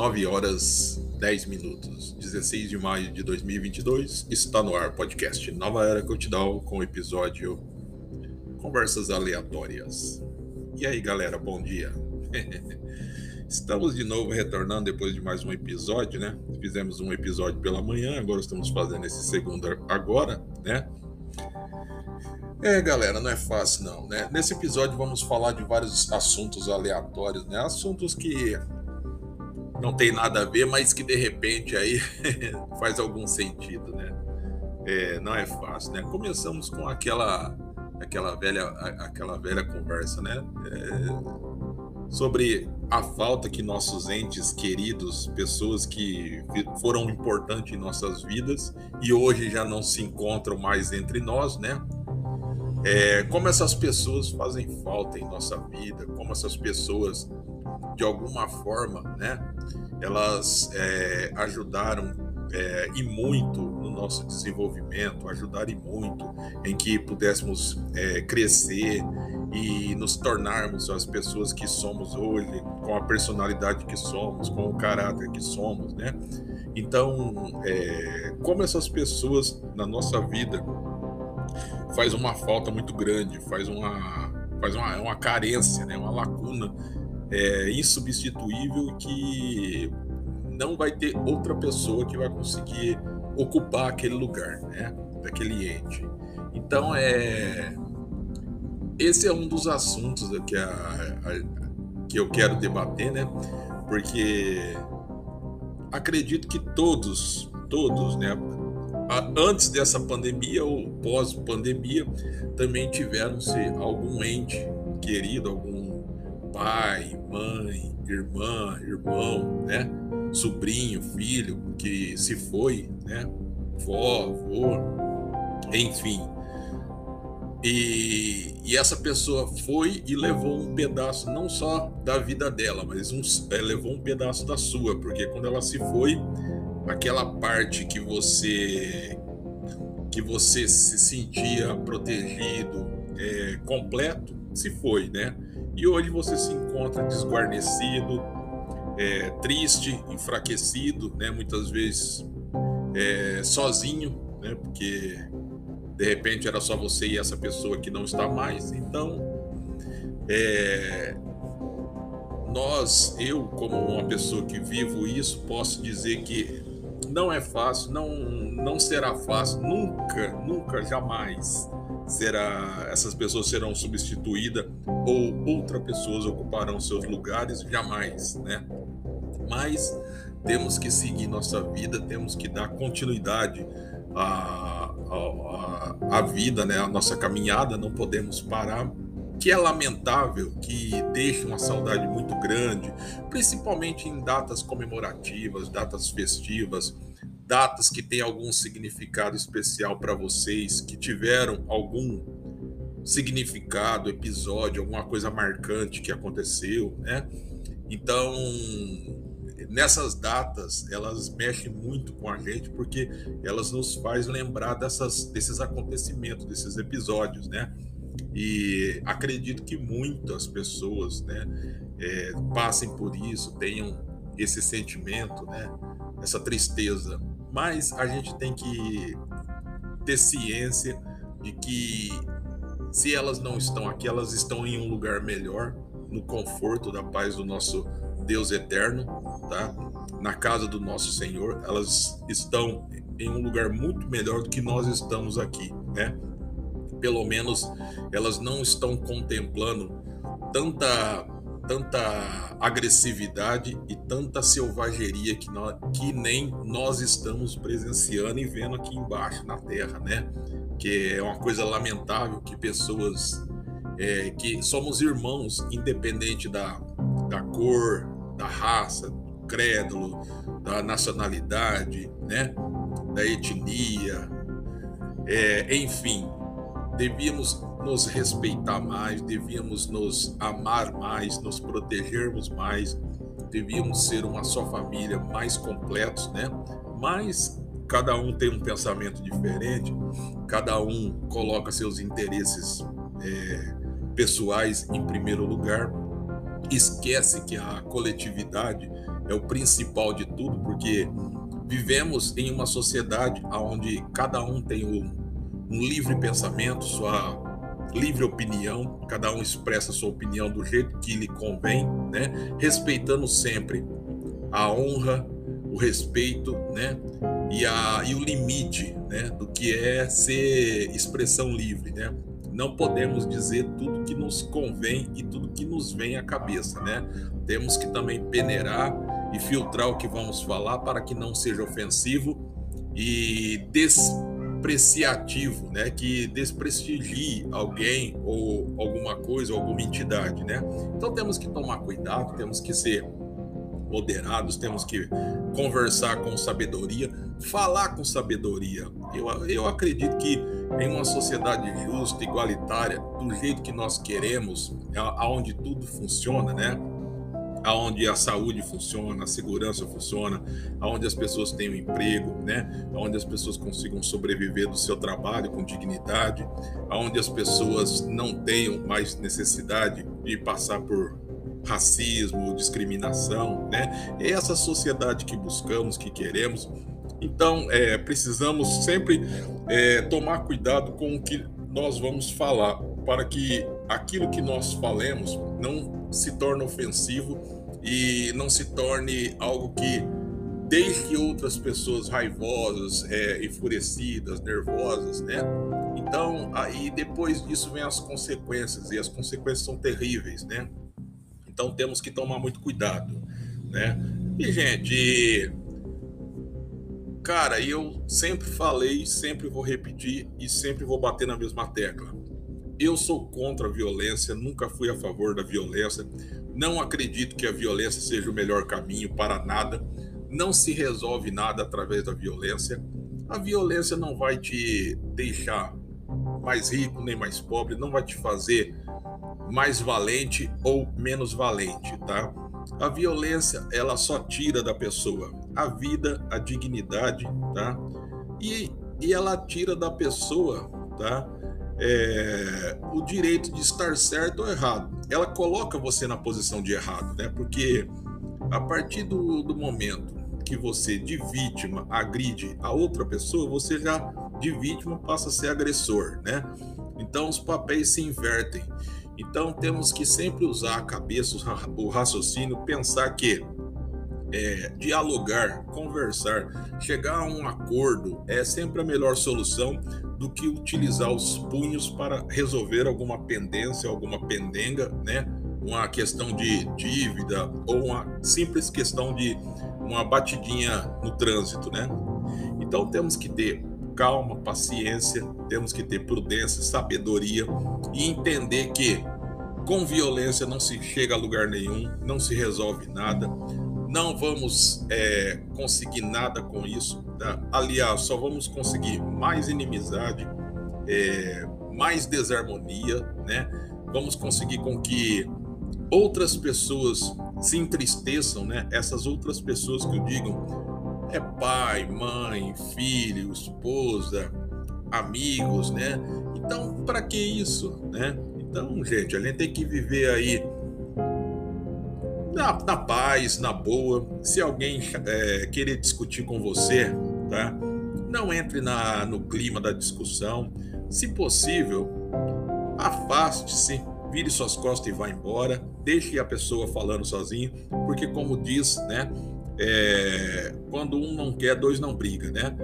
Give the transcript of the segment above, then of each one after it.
9 horas 10 minutos, 16 de maio de 2022, está no ar podcast Nova Era Cotidial com o episódio Conversas Aleatórias. E aí galera, bom dia. Estamos de novo retornando depois de mais um episódio, né? Fizemos um episódio pela manhã, agora estamos fazendo esse segundo agora, né? É, galera, não é fácil não, né? Nesse episódio vamos falar de vários assuntos aleatórios, né? Assuntos que não tem nada a ver, mas que de repente aí faz algum sentido, né? É, não é fácil, né? Começamos com aquela aquela velha aquela velha conversa, né? É, sobre a falta que nossos entes queridos, pessoas que foram importantes em nossas vidas e hoje já não se encontram mais entre nós, né? É, como essas pessoas fazem falta em nossa vida, como essas pessoas de alguma forma, né? Elas é, ajudaram é, e muito no nosso desenvolvimento, ajudaram e muito em que pudéssemos é, crescer e nos tornarmos as pessoas que somos hoje, com a personalidade que somos, com o caráter que somos, né? Então, é, como essas pessoas na nossa vida faz uma falta muito grande, faz uma faz uma, uma carência, né? Uma lacuna é, insubstituível que não vai ter outra pessoa que vai conseguir ocupar aquele lugar, né? Daquele ente. Então é esse é um dos assuntos que, a, a, que eu quero debater, né? Porque acredito que todos, todos, né? Antes dessa pandemia ou pós-pandemia, também tiveram-se algum ente querido, algum pai, mãe, irmã, irmão, né? Sobrinho, filho que se foi, né? Vó, avô, enfim. E, e, essa pessoa foi e levou um pedaço não só da vida dela, mas um, é, levou um pedaço da sua, porque quando ela se foi, aquela parte que você que você se sentia protegido, é, completo, se foi, né? E hoje você se encontra desguarnecido, é, triste, enfraquecido, né? muitas vezes é, sozinho, né? porque de repente era só você e essa pessoa que não está mais. Então, é, nós, eu, como uma pessoa que vivo isso, posso dizer que não é fácil, não, não será fácil, nunca, nunca, jamais será essas pessoas serão substituídas ou outras pessoas ocuparão seus lugares jamais, né? Mas temos que seguir nossa vida, temos que dar continuidade à, à, à vida, né? A nossa caminhada, não podemos parar que é lamentável, que deixa uma saudade muito grande, principalmente em datas comemorativas, datas festivas, datas que têm algum significado especial para vocês, que tiveram algum significado, episódio, alguma coisa marcante que aconteceu, né? Então, nessas datas, elas mexem muito com a gente porque elas nos faz lembrar dessas, desses acontecimentos, desses episódios, né? E acredito que muitas pessoas, né, é, passem por isso, tenham esse sentimento, né, essa tristeza mas a gente tem que ter ciência de que se elas não estão aqui, elas estão em um lugar melhor, no conforto da paz do nosso Deus eterno, tá? Na casa do nosso Senhor, elas estão em um lugar muito melhor do que nós estamos aqui, né? Pelo menos elas não estão contemplando tanta tanta agressividade e tanta selvageria que, nós, que nem nós estamos presenciando e vendo aqui embaixo na Terra, né? Que é uma coisa lamentável que pessoas é, que somos irmãos, independente da, da cor, da raça, do credo, da nacionalidade, né? Da etnia, é, enfim, devíamos nos respeitar mais, devíamos nos amar mais, nos protegermos mais, devíamos ser uma só família, mais completos, né? Mas cada um tem um pensamento diferente, cada um coloca seus interesses é, pessoais em primeiro lugar, esquece que a coletividade é o principal de tudo, porque vivemos em uma sociedade onde cada um tem um, um livre pensamento, sua livre opinião, cada um expressa sua opinião do jeito que lhe convém, né? Respeitando sempre a honra, o respeito, né? E, a, e o limite, né? Do que é ser expressão livre, né? Não podemos dizer tudo que nos convém e tudo que nos vem à cabeça, né? Temos que também peneirar e filtrar o que vamos falar para que não seja ofensivo e despreciativo, né? Que desprestigie alguém ou alguma coisa, ou alguma entidade, né? Então temos que tomar cuidado, temos que ser moderados, temos que conversar com sabedoria, falar com sabedoria. Eu, eu acredito que em uma sociedade justa, igualitária, do jeito que nós queremos, aonde tudo funciona, né? Aonde a saúde funciona, a segurança funciona, aonde as pessoas têm um emprego, né? Aonde as pessoas consigam sobreviver do seu trabalho com dignidade, aonde as pessoas não tenham mais necessidade de passar por racismo, discriminação, né? É essa sociedade que buscamos, que queremos. Então, é, precisamos sempre é, tomar cuidado com o que nós vamos falar, para que aquilo que nós falemos não se torne ofensivo e não se torne algo que deixe outras pessoas raivosas, é, enfurecidas, nervosas, né? Então, aí depois disso vem as consequências, e as consequências são terríveis, né? Então temos que tomar muito cuidado, né? E gente, cara, eu sempre falei, sempre vou repetir e sempre vou bater na mesma tecla. Eu sou contra a violência, nunca fui a favor da violência. Não acredito que a violência seja o melhor caminho para nada. Não se resolve nada através da violência. A violência não vai te deixar mais rico nem mais pobre, não vai te fazer mais valente ou menos valente, tá? A violência, ela só tira da pessoa a vida, a dignidade, tá? E, e ela tira da pessoa, tá? É, o direito de estar certo ou errado. Ela coloca você na posição de errado, né? Porque a partir do, do momento que você, de vítima, agride a outra pessoa, você já, de vítima, passa a ser agressor, né? Então os papéis se invertem. Então temos que sempre usar a cabeça, o raciocínio, pensar que é, dialogar, conversar, chegar a um acordo é sempre a melhor solução do que utilizar os punhos para resolver alguma pendência, alguma pendenga, né? Uma questão de dívida ou uma simples questão de uma batidinha no trânsito, né? Então temos que ter calma, paciência, temos que ter prudência, sabedoria e entender que com violência não se chega a lugar nenhum, não se resolve nada, não vamos é, conseguir nada com isso. Aliás, só vamos conseguir mais inimizade, é, mais desarmonia, né? Vamos conseguir com que outras pessoas se entristeçam, né? Essas outras pessoas que digo é pai, mãe, filho, esposa, amigos, né? Então, para que isso, né? Então, gente, a gente tem que viver aí na, na paz, na boa. Se alguém é, querer discutir com você, tá? Não entre na, no clima da discussão. Se possível, afaste-se, vire suas costas e vá embora. Deixe a pessoa falando sozinho, porque como diz, né? é, quando um não quer, dois não brigam, né?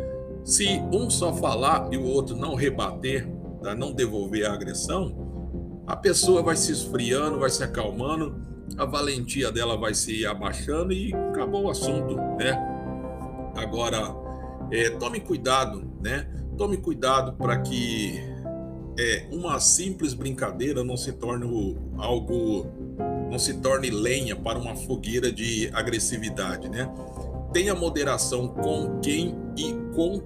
Se um só falar e o outro não rebater, tá? não devolver a agressão, a pessoa vai se esfriando, vai se acalmando, a valentia dela vai se abaixando e acabou o assunto, né? Agora, é, tome cuidado, né? Tome cuidado para que é, uma simples brincadeira não se torne algo não se torne lenha para uma fogueira de agressividade, né? Tenha moderação com quem e com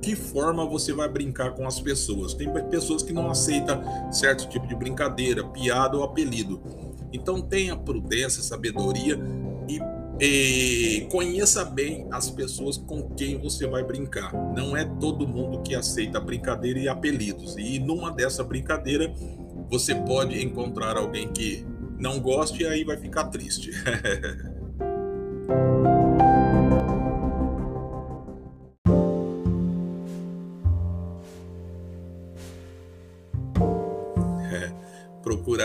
que forma você vai brincar com as pessoas. Tem pessoas que não aceitam certo tipo de brincadeira, piada ou apelido. Então tenha prudência, sabedoria e, conheça bem as pessoas com quem você vai brincar. Não é todo mundo que aceita brincadeira e apelidos. E numa dessa brincadeira você pode encontrar alguém que não goste e aí vai ficar triste.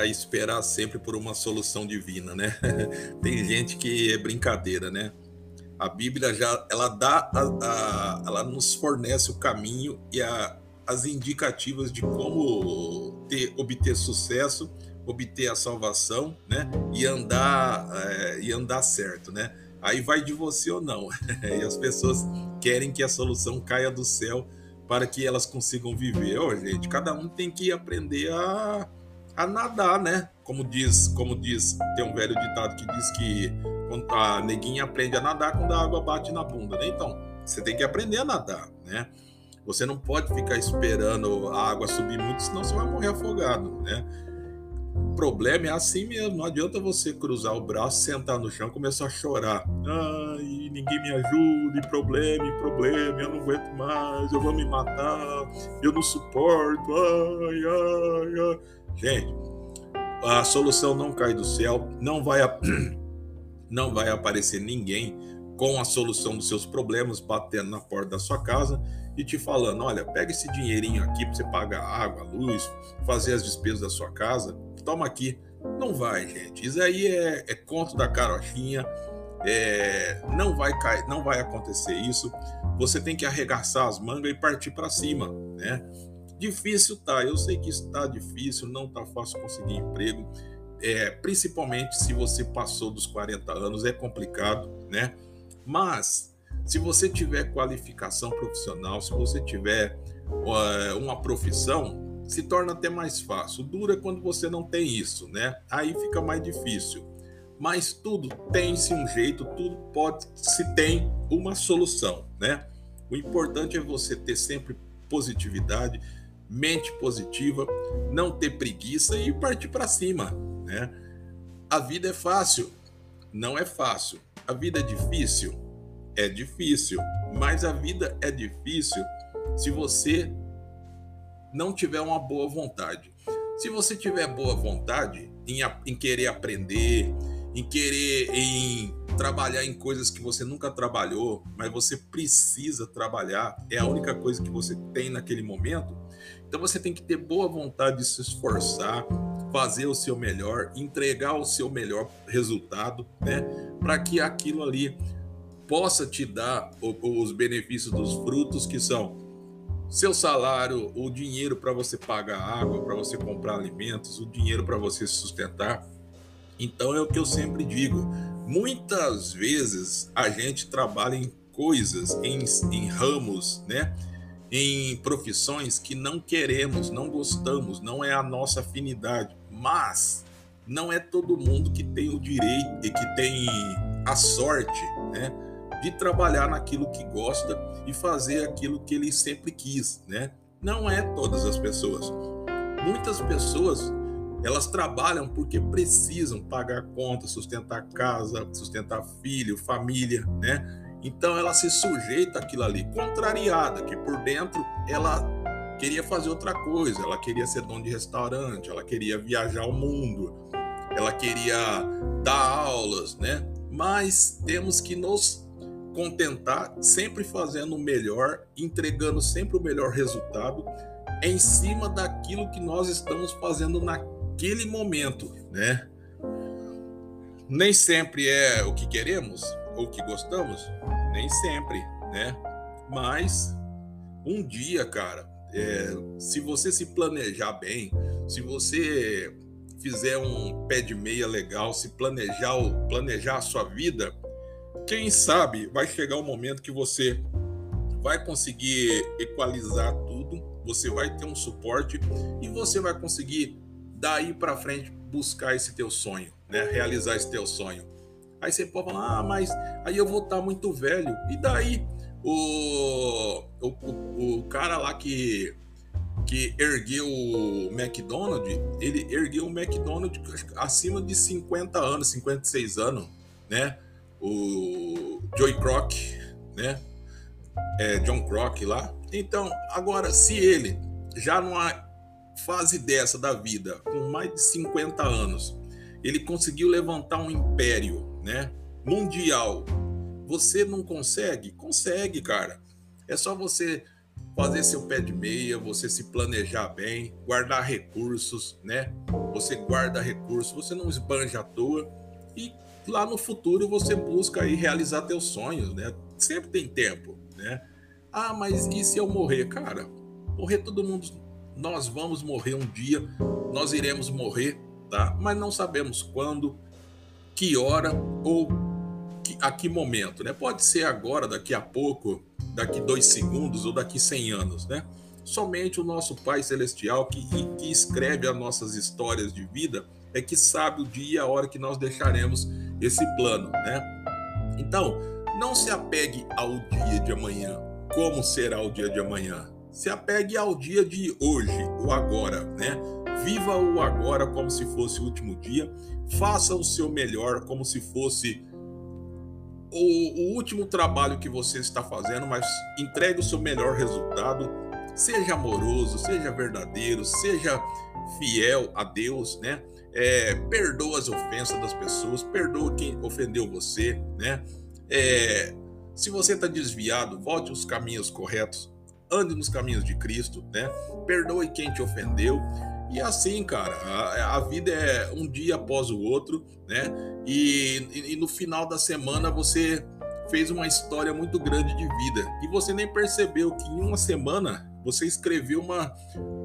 esperar sempre por uma solução divina, né? Tem gente que é brincadeira, né? A Bíblia já ela dá a, a, ela nos fornece o caminho e a, as indicativas de como ter obter sucesso, obter a salvação, né? E andar é, e andar certo, né? Aí vai de você ou não. e as pessoas querem que a solução caia do céu para que elas consigam viver. Ô, oh, gente, cada um tem que aprender a, a nadar, né? Como diz, como diz, tem um velho ditado que diz que a neguinha aprende a nadar quando a água bate na bunda, né? Então, você tem que aprender a nadar, né? Você não pode ficar esperando a água subir muito, senão você vai morrer afogado, né? O problema é assim mesmo, não adianta você cruzar o braço, sentar no chão e começar a chorar. Ai, ninguém me ajude, problema, problema, eu não aguento mais, eu vou me matar, eu não suporto, ai, ai, ai. Gente, a solução não cai do céu, não vai, não vai aparecer ninguém com a solução dos seus problemas batendo na porta da sua casa e te falando: olha, pega esse dinheirinho aqui para você pagar água, luz, fazer as despesas da sua casa, toma aqui. Não vai, gente. Isso aí é, é conto da carochinha. É, não vai cair, não vai acontecer isso. Você tem que arregaçar as mangas e partir para cima, né? Difícil tá, eu sei que está difícil, não tá fácil conseguir emprego, é, principalmente se você passou dos 40 anos, é complicado, né? Mas se você tiver qualificação profissional, se você tiver uh, uma profissão, se torna até mais fácil. Dura quando você não tem isso, né? Aí fica mais difícil. Mas tudo tem-se um jeito, tudo pode se tem uma solução, né? O importante é você ter sempre positividade, mente positiva, não ter preguiça e partir para cima, né? A vida é fácil, não é fácil. A vida é difícil, é difícil, mas a vida é difícil se você não tiver uma boa vontade. Se você tiver boa vontade em, em querer aprender, em querer em trabalhar em coisas que você nunca trabalhou, mas você precisa trabalhar, é a única coisa que você tem naquele momento. Então você tem que ter boa vontade de se esforçar, fazer o seu melhor, entregar o seu melhor resultado, né? Para que aquilo ali possa te dar os benefícios dos frutos que são seu salário, o dinheiro para você pagar água, para você comprar alimentos, o dinheiro para você se sustentar. Então é o que eu sempre digo. Muitas vezes a gente trabalha em coisas, em, em ramos, né? Em profissões que não queremos, não gostamos, não é a nossa afinidade. Mas não é todo mundo que tem o direito e que tem a sorte, né? de trabalhar naquilo que gosta e fazer aquilo que ele sempre quis, né? Não é todas as pessoas. Muitas pessoas elas trabalham porque precisam pagar conta, sustentar casa, sustentar filho, família, né? Então ela se sujeita àquilo ali, contrariada, que por dentro ela queria fazer outra coisa, ela queria ser dono de restaurante, ela queria viajar o mundo, ela queria dar aulas, né? Mas temos que nos contentar, sempre fazendo o melhor, entregando sempre o melhor resultado em cima daquilo que nós estamos fazendo naquele momento, né? Nem sempre é o que queremos ou o que gostamos, nem sempre, né? Mas um dia, cara, é, se você se planejar bem, se você fizer um pé de meia legal, se planejar, planejar a sua vida, quem sabe vai chegar um momento que você vai conseguir equalizar tudo, você vai ter um suporte e você vai conseguir daí para frente buscar esse teu sonho, né? Realizar esse teu sonho. Aí você pode falar, ah, mas aí eu vou estar tá muito velho. E daí o, o, o cara lá que que ergueu o McDonald's, ele ergueu o McDonald's acima de 50 anos, 56 anos, né? o Joey Croc, né? É, John Croc lá. Então, agora, se ele já numa fase dessa da vida, com mais de 50 anos, ele conseguiu levantar um império, né? Mundial. Você não consegue? Consegue, cara. É só você fazer seu pé de meia, você se planejar bem, guardar recursos, né? Você guarda recursos, você não esbanja à toa e lá no futuro você busca aí realizar teus sonhos, né? Sempre tem tempo, né? Ah, mas e se eu morrer? Cara, morrer todo mundo, nós vamos morrer um dia, nós iremos morrer, tá? Mas não sabemos quando, que hora ou a que momento, né? Pode ser agora, daqui a pouco, daqui dois segundos ou daqui cem anos, né? Somente o nosso Pai Celestial que, que escreve as nossas histórias de vida é que sabe o dia e a hora que nós deixaremos esse plano, né? Então, não se apegue ao dia de amanhã, como será o dia de amanhã. Se apegue ao dia de hoje, o agora, né? Viva o agora como se fosse o último dia. Faça o seu melhor como se fosse o, o último trabalho que você está fazendo, mas entregue o seu melhor resultado. Seja amoroso, seja verdadeiro, seja fiel a Deus, né? É, perdoa as ofensas das pessoas, perdoa quem ofendeu você, né? É, se você está desviado, volte aos caminhos corretos, ande nos caminhos de Cristo, né? Perdoe quem te ofendeu. E assim, cara, a, a, vida é um dia após o outro, né? E, e, e, no final da semana você fez uma história muito grande de vida. E você nem percebeu que em uma semana você escreveu uma,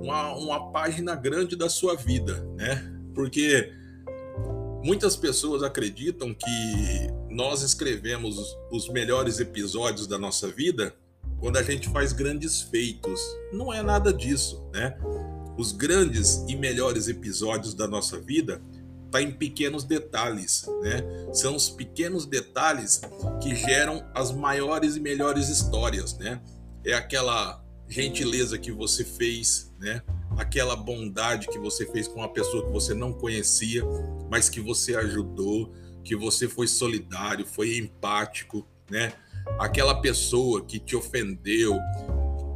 uma, uma página grande da sua vida, né? Porque muitas pessoas acreditam que nós escrevemos os melhores episódios da nossa vida quando a gente faz grandes feitos. Não é nada disso, né? Os grandes e melhores episódios da nossa vida tá em pequenos detalhes, né? São os pequenos detalhes que geram as maiores e melhores histórias, né? É aquela gentileza que você fez, né? Aquela bondade que você fez com uma pessoa que você não conhecia, mas que você ajudou, que você foi solidário, foi empático, né? aquela pessoa que te ofendeu,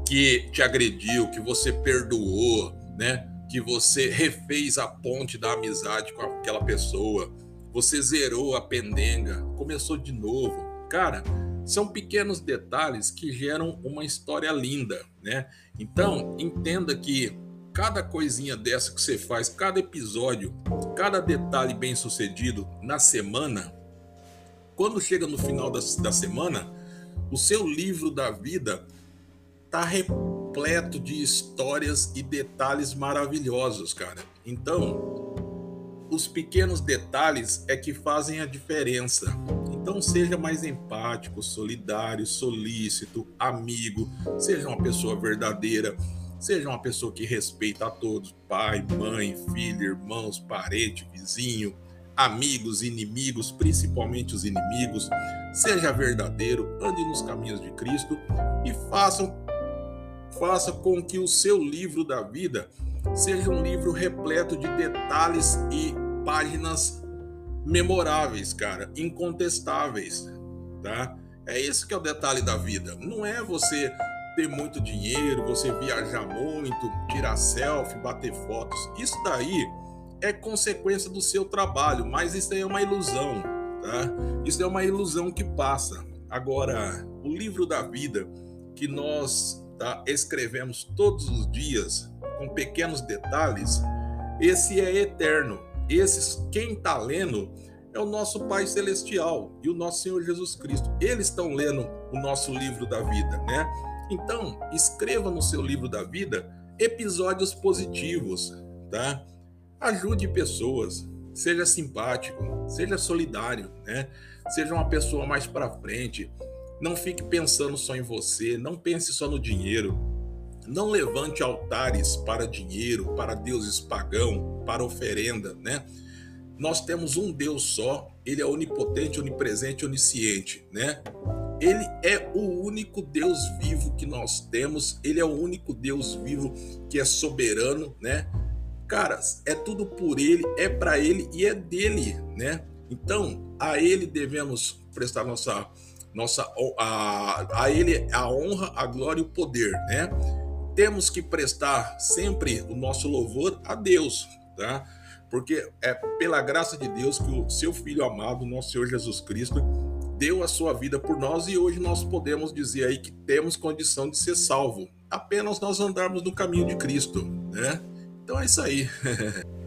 que te agrediu, que você perdoou, né? Que você refez a ponte da amizade com aquela pessoa, você zerou a pendenga, começou de novo. Cara, são pequenos detalhes que geram uma história linda, né? Então, entenda que cada coisinha dessa que você faz, cada episódio, cada detalhe bem sucedido na semana, quando chega no final da, da semana, o seu livro da vida está repleto de histórias e detalhes maravilhosos, cara. Então, os pequenos detalhes é que fazem a diferença. Então, seja mais empático, solidário, solícito, amigo, seja uma pessoa verdadeira, seja uma pessoa que respeita a todos, pai, mãe, filho, irmãos, parente, vizinho, amigos, inimigos, principalmente os inimigos. Seja verdadeiro, ande nos caminhos de Cristo e façam faça com que o seu livro da vida seja um livro repleto de detalhes e páginas memoráveis, cara, incontestáveis, tá? É esse que é o detalhe da vida. Não é você ter muito dinheiro, você viajar muito, tirar selfie, bater fotos. Isso daí é consequência do seu trabalho, mas isso é uma ilusão, tá? Isso é uma ilusão que passa. Agora, o livro da vida que nós tá, escrevemos todos os dias com pequenos detalhes, esse é eterno. Esse quem está lendo é o nosso Pai Celestial e o nosso Senhor Jesus Cristo. Eles estão lendo o nosso livro da vida, né? Então, escreva no seu livro da vida episódios positivos, tá? Ajude pessoas, seja simpático, seja solidário, né? Seja uma pessoa mais para frente. Não fique pensando só em você, não pense só no dinheiro. Não levante altares para dinheiro, para deuses pagão, para oferenda, né? Nós temos um Deus só, ele é onipotente, onipresente, onisciente, né? Ele é o único Deus vivo que nós temos, ele é o único Deus vivo que é soberano, né? Cara, é tudo por ele, é para ele e é dele, né? Então, a ele devemos prestar nossa nossa a, a ele a honra, a glória e o poder, né? Temos que prestar sempre o nosso louvor a Deus, tá? Porque é pela graça de Deus que o seu filho amado, nosso Senhor Jesus Cristo, deu a sua vida por nós e hoje nós podemos dizer aí que temos condição de ser salvo, apenas nós andarmos no caminho de Cristo, né? Então é isso aí.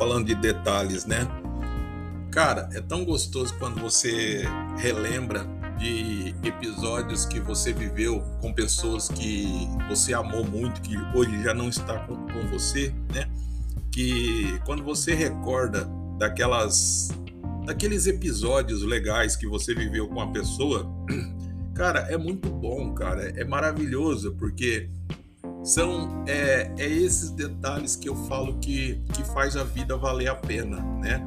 falando de detalhes, né? Cara, é tão gostoso quando você relembra de episódios que você viveu com pessoas que você amou muito, que hoje já não está com, com você, né? Que quando você recorda daquelas daqueles episódios legais que você viveu com a pessoa, cara, é muito bom, cara, é maravilhoso porque são é, é esses detalhes que eu falo que que faz a vida valer a pena, né?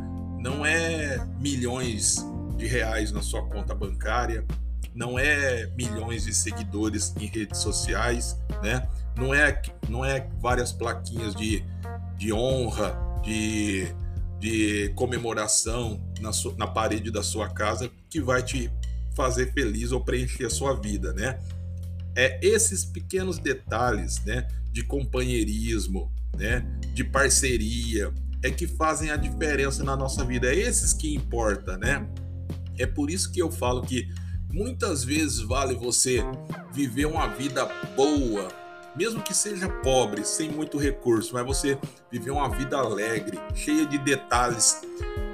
não é milhões de reais na sua conta bancária, não é milhões de seguidores em redes sociais, né? Não é, não é várias plaquinhas de, de honra, de, de comemoração na, sua, na parede da sua casa que vai te fazer feliz ou preencher a sua vida, né? É esses pequenos detalhes, né? De companheirismo, né? De parceria, é que fazem a diferença na nossa vida. É esses que importa, né? É por isso que eu falo que muitas vezes vale você viver uma vida boa, mesmo que seja pobre, sem muito recurso, mas você viver uma vida alegre, cheia de detalhes,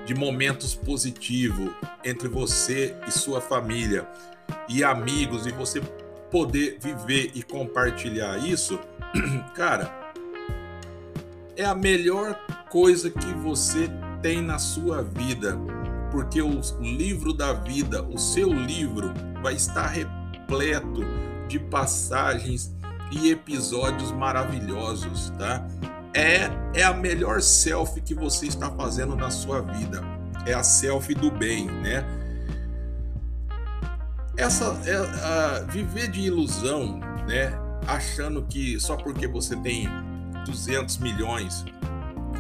de momentos positivos entre você e sua família e amigos, e você poder viver e compartilhar isso, cara, é a melhor coisa que você tem na sua vida, porque o livro da vida, o seu livro, vai estar repleto de passagens e episódios maravilhosos, tá? É, é a melhor selfie que você está fazendo na sua vida. É a selfie do bem, né? Essa é, viver de ilusão, né? Achando que só porque você tem 200 milhões,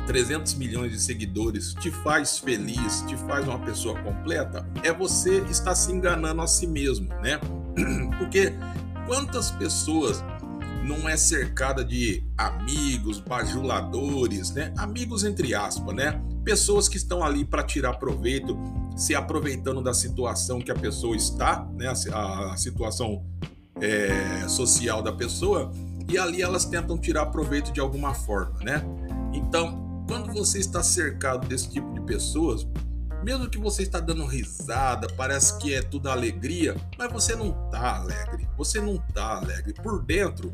300 milhões de seguidores te faz feliz, te faz uma pessoa completa, é você estar se enganando a si mesmo, né? Porque quantas pessoas não é cercada de amigos, bajuladores, né? Amigos entre aspas, né? Pessoas que estão ali para tirar proveito, se aproveitando da situação que a pessoa está, né? A, a situação é, social da pessoa e ali elas tentam tirar proveito de alguma forma, né? Então, quando você está cercado desse tipo de pessoas, mesmo que você está dando risada, parece que é tudo alegria, mas você não está alegre. Você não está alegre. Por dentro,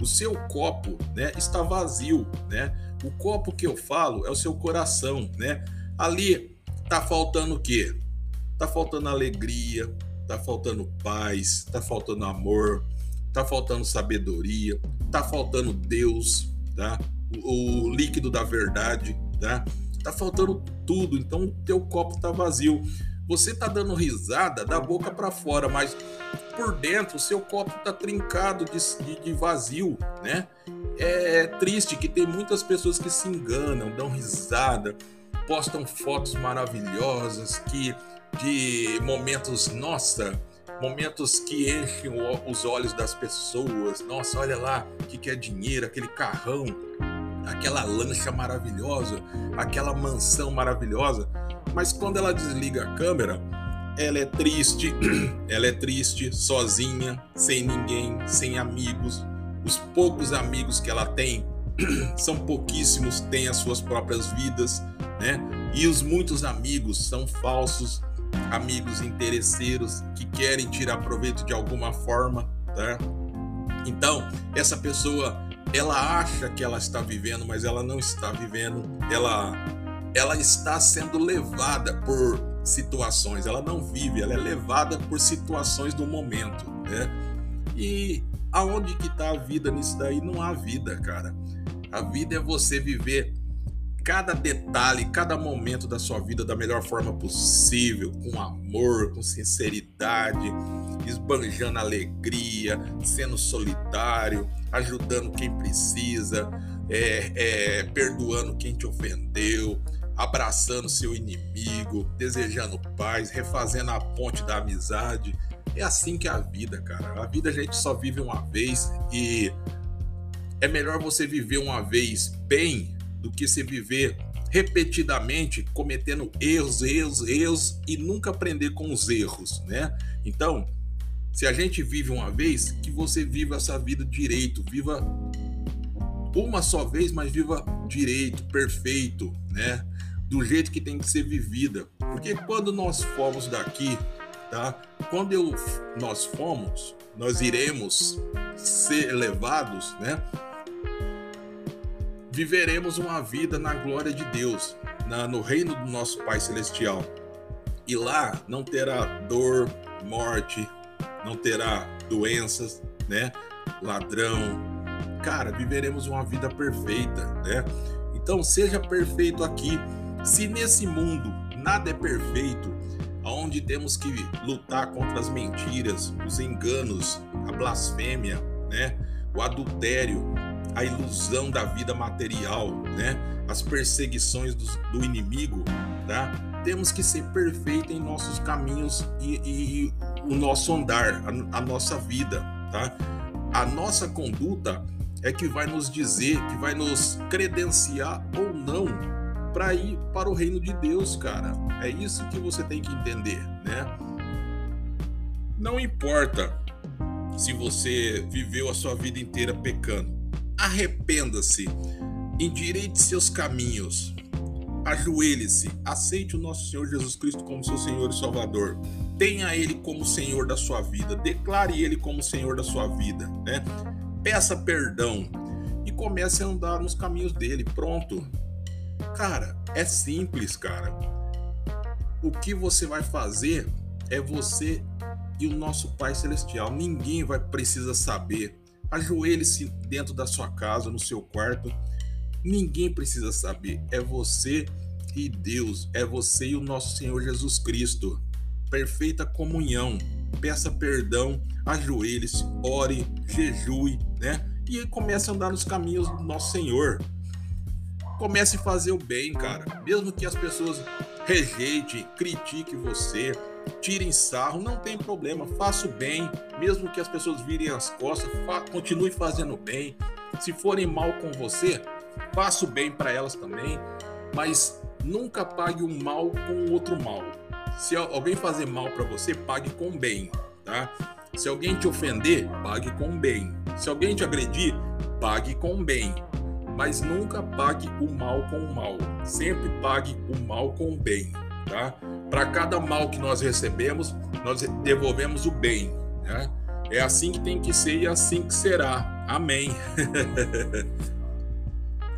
o seu copo, né, está vazio, né? O copo que eu falo é o seu coração, né? Ali tá faltando o quê? Tá faltando alegria, tá faltando paz, tá faltando amor, tá faltando sabedoria, tá faltando Deus, tá? O, o, líquido da verdade, tá? Tá faltando tudo, então o teu copo tá vazio. Você tá dando risada da boca para fora, mas por dentro o seu copo tá trincado de, de, de vazio, né? É triste que tem muitas pessoas que se enganam, dão risada, postam fotos maravilhosas que de momentos, nossa, momentos que enchem os olhos das pessoas. Nossa, olha lá o que, que é dinheiro, aquele carrão, aquela lancha maravilhosa, aquela mansão maravilhosa. Mas quando ela desliga a câmera, ela é triste, ela é triste, sozinha, sem ninguém, sem amigos. Os poucos amigos que ela tem são pouquíssimos, têm as suas próprias vidas, né? E os muitos amigos são falsos, amigos interesseiros que querem tirar proveito de alguma forma, tá? Então, essa pessoa, ela acha que ela está vivendo, mas ela não está vivendo. Ela ela está sendo levada por situações, ela não vive, ela é levada por situações do momento, né? E aonde que está a vida nisso daí? Não há vida, cara. A vida é você viver cada detalhe, cada momento da sua vida da melhor forma possível, com amor, com sinceridade, esbanjando alegria, sendo solidário, ajudando quem precisa, é, é, perdoando quem te ofendeu, abraçando seu inimigo, desejando paz, refazendo a ponte da amizade. É assim que é a vida, cara. A vida a gente só vive uma vez e é melhor você viver uma vez bem do que se viver repetidamente cometendo erros, erros, erros e nunca aprender com os erros, né? Então, se a gente vive uma vez, que você viva essa vida direito, viva uma só vez, mas viva direito, perfeito, né? Do jeito que tem que ser vivida. Porque quando nós fomos daqui, tá? Quando eu, nós fomos, nós iremos ser levados, né? Viveremos uma vida na glória de Deus, na, no reino do nosso Pai Celestial. E lá não terá dor, morte, não terá doenças, né? Ladrão. Cara, viveremos uma vida perfeita, né? Então seja perfeito aqui. Se nesse mundo nada é perfeito, aonde temos que lutar contra as mentiras, os enganos, a blasfêmia, né? O adultério, a ilusão da vida material, né? As perseguições do, do inimigo, tá? Temos que ser perfeito em nossos caminhos e, e, e o nosso andar, a, a nossa vida, tá? A nossa conduta é que vai nos dizer, que vai nos credenciar ou não para ir para o reino de Deus, cara. É isso que você tem que entender, né? Não importa se você viveu a sua vida inteira pecando. Arrependa-se, endireite seus caminhos, ajoelhe-se, aceite o nosso Senhor Jesus Cristo como seu Senhor e Salvador. Tenha Ele como Senhor da sua vida, declare Ele como Senhor da sua vida, né? Peça perdão e comece a andar nos caminhos dele. Pronto. Cara, é simples, cara. O que você vai fazer é você e o nosso Pai Celestial. Ninguém vai precisar saber. Ajoelhe-se dentro da sua casa, no seu quarto Ninguém precisa saber, é você e Deus, é você e o nosso Senhor Jesus Cristo. Perfeita comunhão. Peça perdão, ajoelhe-se, ore, jejue, né? E comece a andar nos caminhos do nosso Senhor. Comece a fazer o bem, cara. Mesmo que as pessoas rejeitem, critiquem você, tirem sarro, não tem problema. Faça o bem, mesmo que as pessoas virem as costas, fa continue fazendo bem. Se forem mal com você, faça o bem para elas também, mas nunca pague o mal com outro mal. Se alguém fazer mal para você, pague com bem, tá? Se alguém te ofender, pague com bem. Se alguém te agredir, pague com bem. Mas nunca pague o mal com o mal. Sempre pague o mal com o bem, tá? Para cada mal que nós recebemos, nós devolvemos o bem, né? É assim que tem que ser e assim que será. Amém.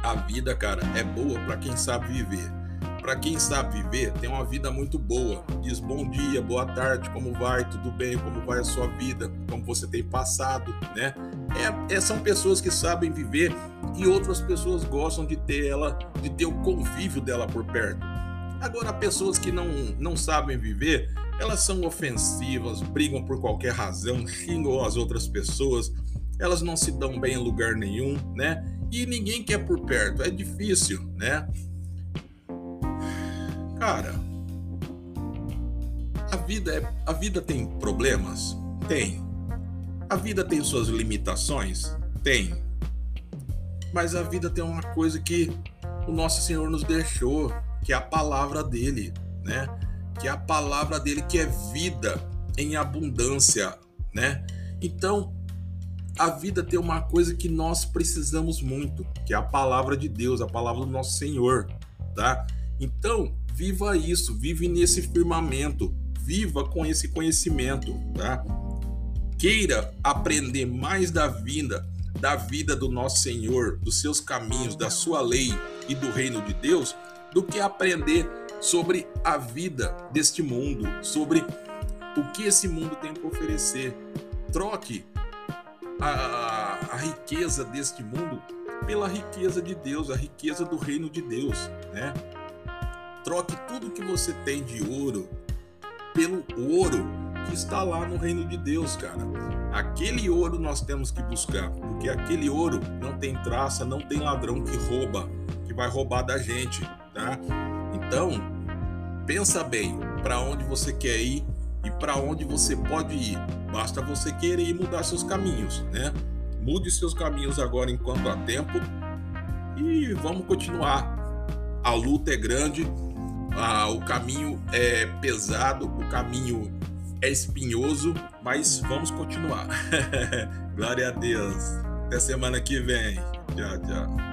a vida, cara, é boa para quem sabe viver. Para quem sabe viver, tem uma vida muito boa. Diz bom dia, boa tarde, como vai, tudo bem, como vai a sua vida, como você tem passado, né? É, é, são pessoas que sabem viver e outras pessoas gostam de ter ela, de ter o convívio dela por perto. Agora, pessoas que não, não sabem viver, elas são ofensivas, brigam por qualquer razão, xingam as outras pessoas, elas não se dão bem em lugar nenhum, né? e ninguém quer por perto. É difícil, né? Cara, a vida é, a vida tem problemas? Tem. A vida tem suas limitações? Tem. Mas a vida tem uma coisa que o nosso Senhor nos deixou, que é a palavra dele, né? Que é a palavra dele que é vida em abundância, né? Então, a vida tem uma coisa que nós precisamos muito, que é a palavra de Deus, a palavra do nosso Senhor, tá? Então, viva isso, vive nesse firmamento, viva com esse conhecimento, tá? Queira aprender mais da vida, da vida do nosso Senhor, dos seus caminhos, da sua lei e do reino de Deus, do que aprender sobre a vida deste mundo, sobre o que esse mundo tem para oferecer. Troque a, a riqueza deste mundo pela riqueza de Deus, a riqueza do reino de Deus, né? Troque tudo que você tem de ouro pelo ouro que está lá no reino de Deus, cara. Aquele ouro nós temos que buscar, porque aquele ouro não tem traça, não tem ladrão que rouba, que vai roubar da gente, Então, pensa bem para onde você quer ir e para onde você pode ir. Basta você querer mudar seus caminhos, né? Mude seus caminhos agora enquanto há tempo e vamos continuar a luta é grande, ah, o caminho é pesado, o caminho é espinhoso, mas vamos continuar. Glória a Deus. Até semana que vem. Tchau, tchau.